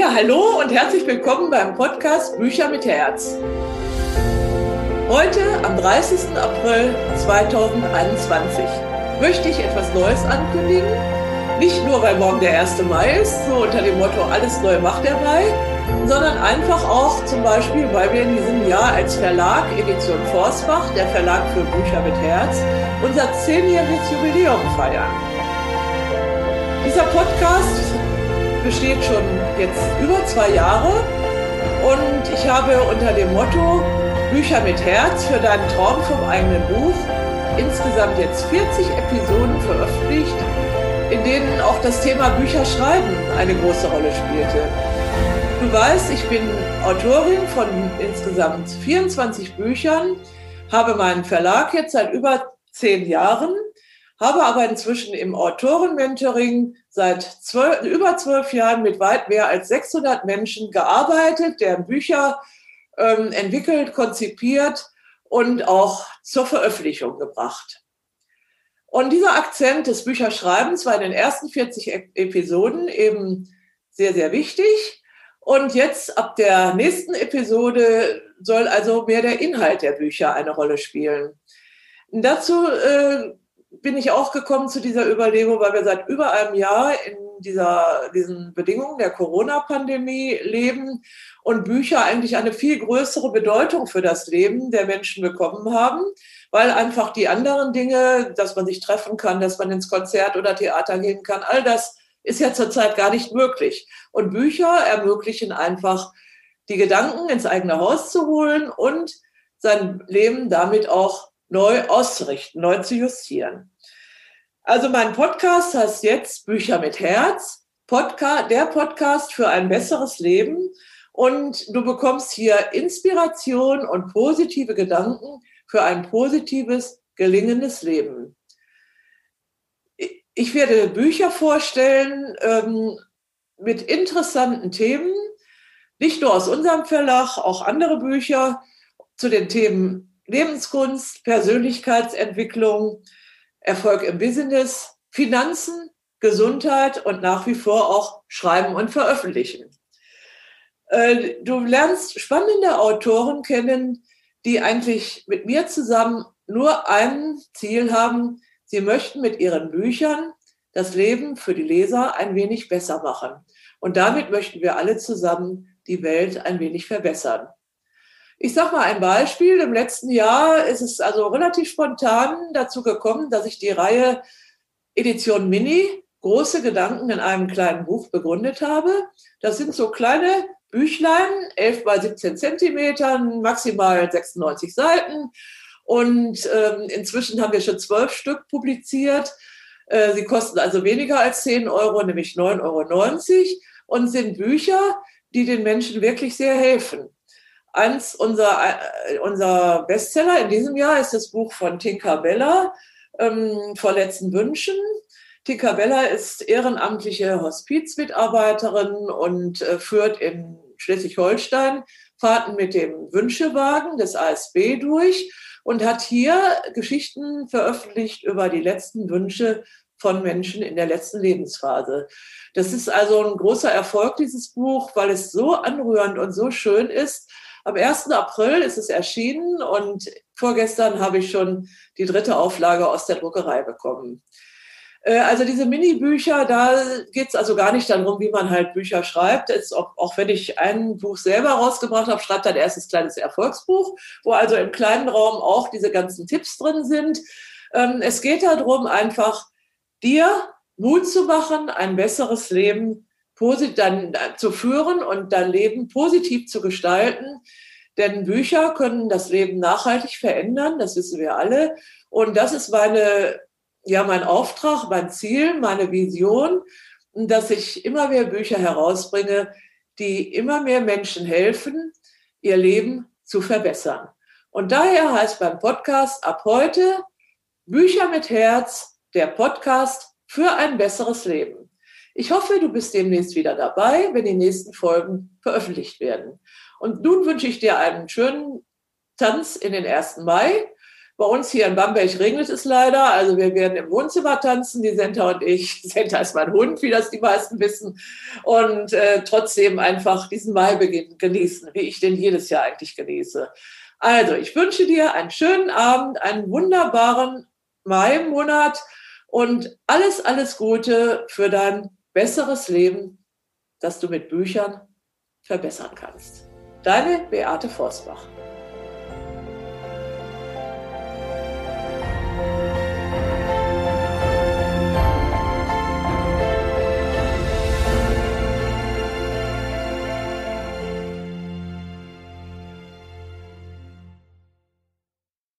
Ja, hallo und herzlich willkommen beim Podcast Bücher mit Herz. Heute, am 30. April 2021, möchte ich etwas Neues ankündigen. Nicht nur, weil morgen der 1. Mai ist, so unter dem Motto Alles Neue macht der Mai, sondern einfach auch zum Beispiel, weil wir in diesem Jahr als Verlag Edition Forstbach, der Verlag für Bücher mit Herz, unser zehnjähriges Jubiläum feiern. Dieser Podcast besteht schon jetzt über zwei Jahre und ich habe unter dem Motto Bücher mit Herz für deinen Traum vom eigenen Buch insgesamt jetzt 40 Episoden veröffentlicht, in denen auch das Thema Bücherschreiben eine große Rolle spielte. Du weißt, ich bin Autorin von insgesamt 24 Büchern, habe meinen Verlag jetzt seit über zehn Jahren habe aber inzwischen im Autorenmentoring seit zwölf, über zwölf Jahren mit weit mehr als 600 Menschen gearbeitet, deren Bücher ähm, entwickelt, konzipiert und auch zur Veröffentlichung gebracht. Und dieser Akzent des Bücherschreibens war in den ersten 40 Episoden eben sehr, sehr wichtig. Und jetzt ab der nächsten Episode soll also mehr der Inhalt der Bücher eine Rolle spielen. dazu äh, bin ich auch gekommen zu dieser Überlegung, weil wir seit über einem Jahr in dieser, diesen Bedingungen der Corona-Pandemie leben und Bücher eigentlich eine viel größere Bedeutung für das Leben der Menschen bekommen haben, weil einfach die anderen Dinge, dass man sich treffen kann, dass man ins Konzert oder Theater gehen kann, all das ist ja zurzeit gar nicht möglich. Und Bücher ermöglichen einfach, die Gedanken ins eigene Haus zu holen und sein Leben damit auch neu auszurichten, neu zu justieren. Also mein Podcast heißt jetzt Bücher mit Herz, Podcast, der Podcast für ein besseres Leben. Und du bekommst hier Inspiration und positive Gedanken für ein positives, gelingendes Leben. Ich werde Bücher vorstellen ähm, mit interessanten Themen, nicht nur aus unserem Verlag, auch andere Bücher zu den Themen Lebenskunst, Persönlichkeitsentwicklung, Erfolg im Business, Finanzen, Gesundheit und nach wie vor auch Schreiben und Veröffentlichen. Äh, du lernst spannende Autoren kennen, die eigentlich mit mir zusammen nur ein Ziel haben. Sie möchten mit ihren Büchern das Leben für die Leser ein wenig besser machen. Und damit möchten wir alle zusammen die Welt ein wenig verbessern. Ich sage mal ein Beispiel. Im letzten Jahr ist es also relativ spontan dazu gekommen, dass ich die Reihe Edition Mini große Gedanken in einem kleinen Buch begründet habe. Das sind so kleine Büchlein, 11 bei 17 Zentimetern, maximal 96 Seiten. Und ähm, inzwischen haben wir schon zwölf Stück publiziert. Äh, sie kosten also weniger als 10 Euro, nämlich 9,90 Euro und sind Bücher, die den Menschen wirklich sehr helfen. Eins unser, äh, unser Bestseller in diesem Jahr ist das Buch von Tinka Bella, ähm, Vor letzten Wünschen. Tinka Bella ist ehrenamtliche Hospizmitarbeiterin und äh, führt in Schleswig-Holstein Fahrten mit dem Wünschewagen des ASB durch und hat hier Geschichten veröffentlicht über die letzten Wünsche von Menschen in der letzten Lebensphase. Das ist also ein großer Erfolg, dieses Buch, weil es so anrührend und so schön ist, am 1. April ist es erschienen und vorgestern habe ich schon die dritte Auflage aus der Druckerei bekommen. Äh, also diese Mini-Bücher, da geht es also gar nicht darum, wie man halt Bücher schreibt. Jetzt, auch, auch wenn ich ein Buch selber rausgebracht habe, schreibt ein erstes kleines Erfolgsbuch, wo also im kleinen Raum auch diese ganzen Tipps drin sind. Ähm, es geht darum, einfach dir Mut zu machen, ein besseres Leben dann äh, zu führen und dein Leben positiv zu gestalten. Denn Bücher können das Leben nachhaltig verändern, das wissen wir alle. Und das ist meine, ja, mein Auftrag, mein Ziel, meine Vision, dass ich immer mehr Bücher herausbringe, die immer mehr Menschen helfen, ihr Leben zu verbessern. Und daher heißt beim Podcast ab heute Bücher mit Herz, der Podcast für ein besseres Leben. Ich hoffe, du bist demnächst wieder dabei, wenn die nächsten Folgen veröffentlicht werden. Und nun wünsche ich dir einen schönen Tanz in den 1. Mai, Bei uns hier in Bamberg regnet es leider. Also wir werden im Wohnzimmer tanzen, die Senta und ich. Senta ist mein Hund, wie das die meisten wissen. Und äh, trotzdem einfach diesen Maibeginn genießen, wie ich den jedes Jahr eigentlich genieße. Also ich wünsche dir einen schönen Abend, einen wunderbaren Mai-Monat und alles, alles Gute für dein besseres Leben, das du mit Büchern verbessern kannst. Deine Beate Forsbach.